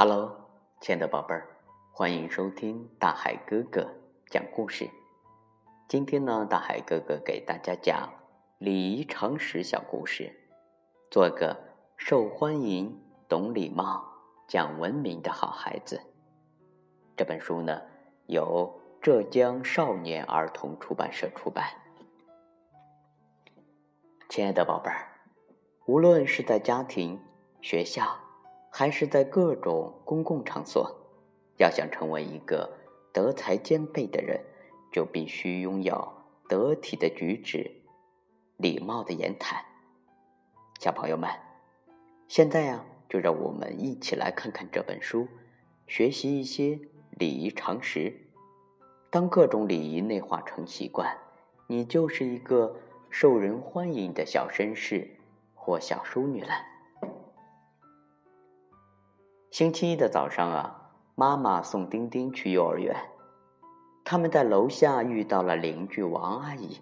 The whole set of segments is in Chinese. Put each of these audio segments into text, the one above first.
Hello，亲爱的宝贝儿，欢迎收听大海哥哥讲故事。今天呢，大海哥哥给大家讲礼仪常识小故事，做个受欢迎、懂礼貌、讲文明的好孩子。这本书呢，由浙江少年儿童出版社出版。亲爱的宝贝儿，无论是在家庭、学校，还是在各种公共场所，要想成为一个德才兼备的人，就必须拥有得体的举止、礼貌的言谈。小朋友们，现在呀，就让我们一起来看看这本书，学习一些礼仪常识。当各种礼仪内化成习惯，你就是一个。受人欢迎的小绅士或小淑女了。星期一的早上啊，妈妈送丁丁去幼儿园，他们在楼下遇到了邻居王阿姨。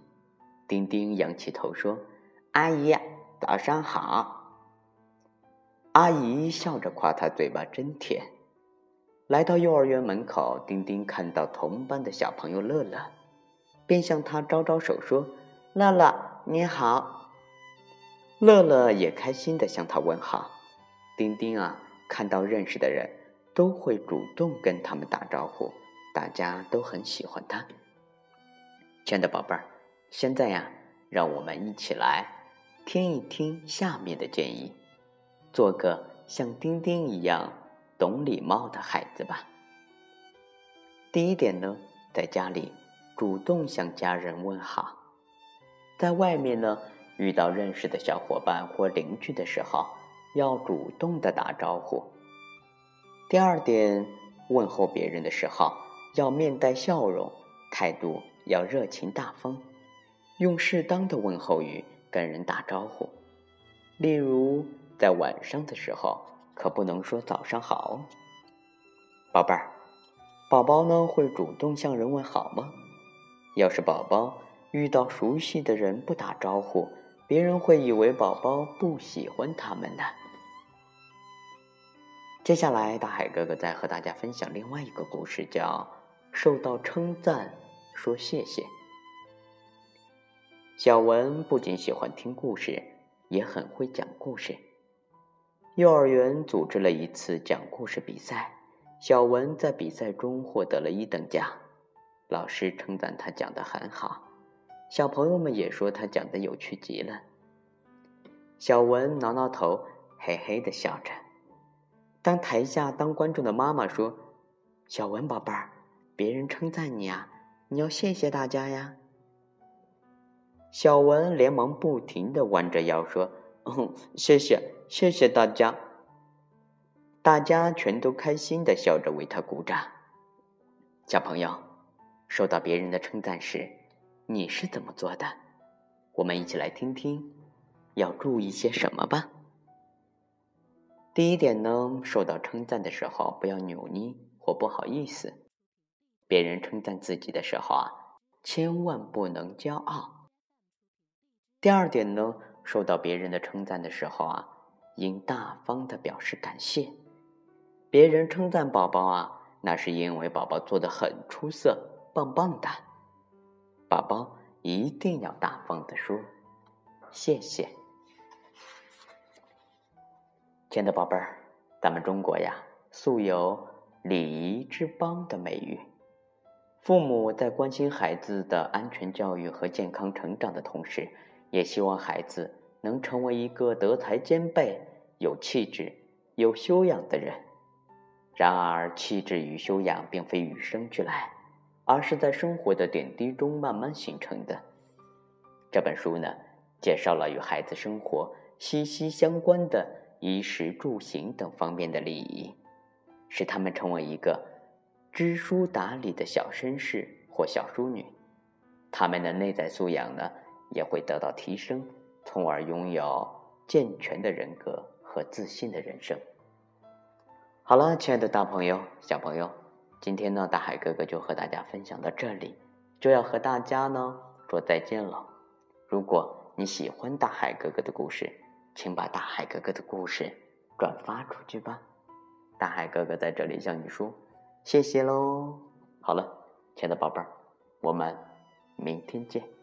丁丁仰起头说：“阿姨，早上好。”阿姨笑着夸他嘴巴真甜。来到幼儿园门口，丁丁看到同班的小朋友乐乐，便向他招招手说。乐乐，你好。乐乐也开心的向他问好。丁丁啊，看到认识的人，都会主动跟他们打招呼，大家都很喜欢他。亲爱的宝贝儿，现在呀，让我们一起来听一听下面的建议，做个像丁丁一样懂礼貌的孩子吧。第一点呢，在家里主动向家人问好。在外面呢，遇到认识的小伙伴或邻居的时候，要主动的打招呼。第二点，问候别人的时候要面带笑容，态度要热情大方，用适当的问候语跟人打招呼。例如，在晚上的时候，可不能说早上好。宝贝儿，宝宝呢会主动向人问好吗？要是宝宝。遇到熟悉的人不打招呼，别人会以为宝宝不喜欢他们呢。接下来，大海哥哥再和大家分享另外一个故事，叫“受到称赞说谢谢”。小文不仅喜欢听故事，也很会讲故事。幼儿园组织了一次讲故事比赛，小文在比赛中获得了一等奖，老师称赞他讲的很好。小朋友们也说他讲的有趣极了。小文挠挠头，嘿嘿的笑着。当台下当观众的妈妈说：“小文宝贝儿，别人称赞你啊，你要谢谢大家呀。”小文连忙不停的弯着腰说：“嗯，谢谢，谢谢大家。”大家全都开心的笑着为他鼓掌。小朋友，受到别人的称赞时。你是怎么做的？我们一起来听听，要注意些什么吧。第一点呢，受到称赞的时候不要扭捏或不好意思。别人称赞自己的时候啊，千万不能骄傲。第二点呢，受到别人的称赞的时候啊，应大方的表示感谢。别人称赞宝宝啊，那是因为宝宝做的很出色，棒棒的。宝宝一定要大方的说谢谢，亲爱的宝贝儿，咱们中国呀，素有礼仪之邦的美誉。父母在关心孩子的安全教育和健康成长的同时，也希望孩子能成为一个德才兼备、有气质、有修养的人。然而，气质与修养并非与生俱来。而是在生活的点滴中慢慢形成的。这本书呢，介绍了与孩子生活息息相关的衣食住行等方面的礼仪，使他们成为一个知书达理的小绅士或小淑女。他们的内在素养呢，也会得到提升，从而拥有健全的人格和自信的人生。好了，亲爱的大朋友、小朋友。今天呢，大海哥哥就和大家分享到这里，就要和大家呢说再见了。如果你喜欢大海哥哥的故事，请把大海哥哥的故事转发出去吧。大海哥哥在这里向你说谢谢喽。好了，亲爱的宝贝儿，我们明天见。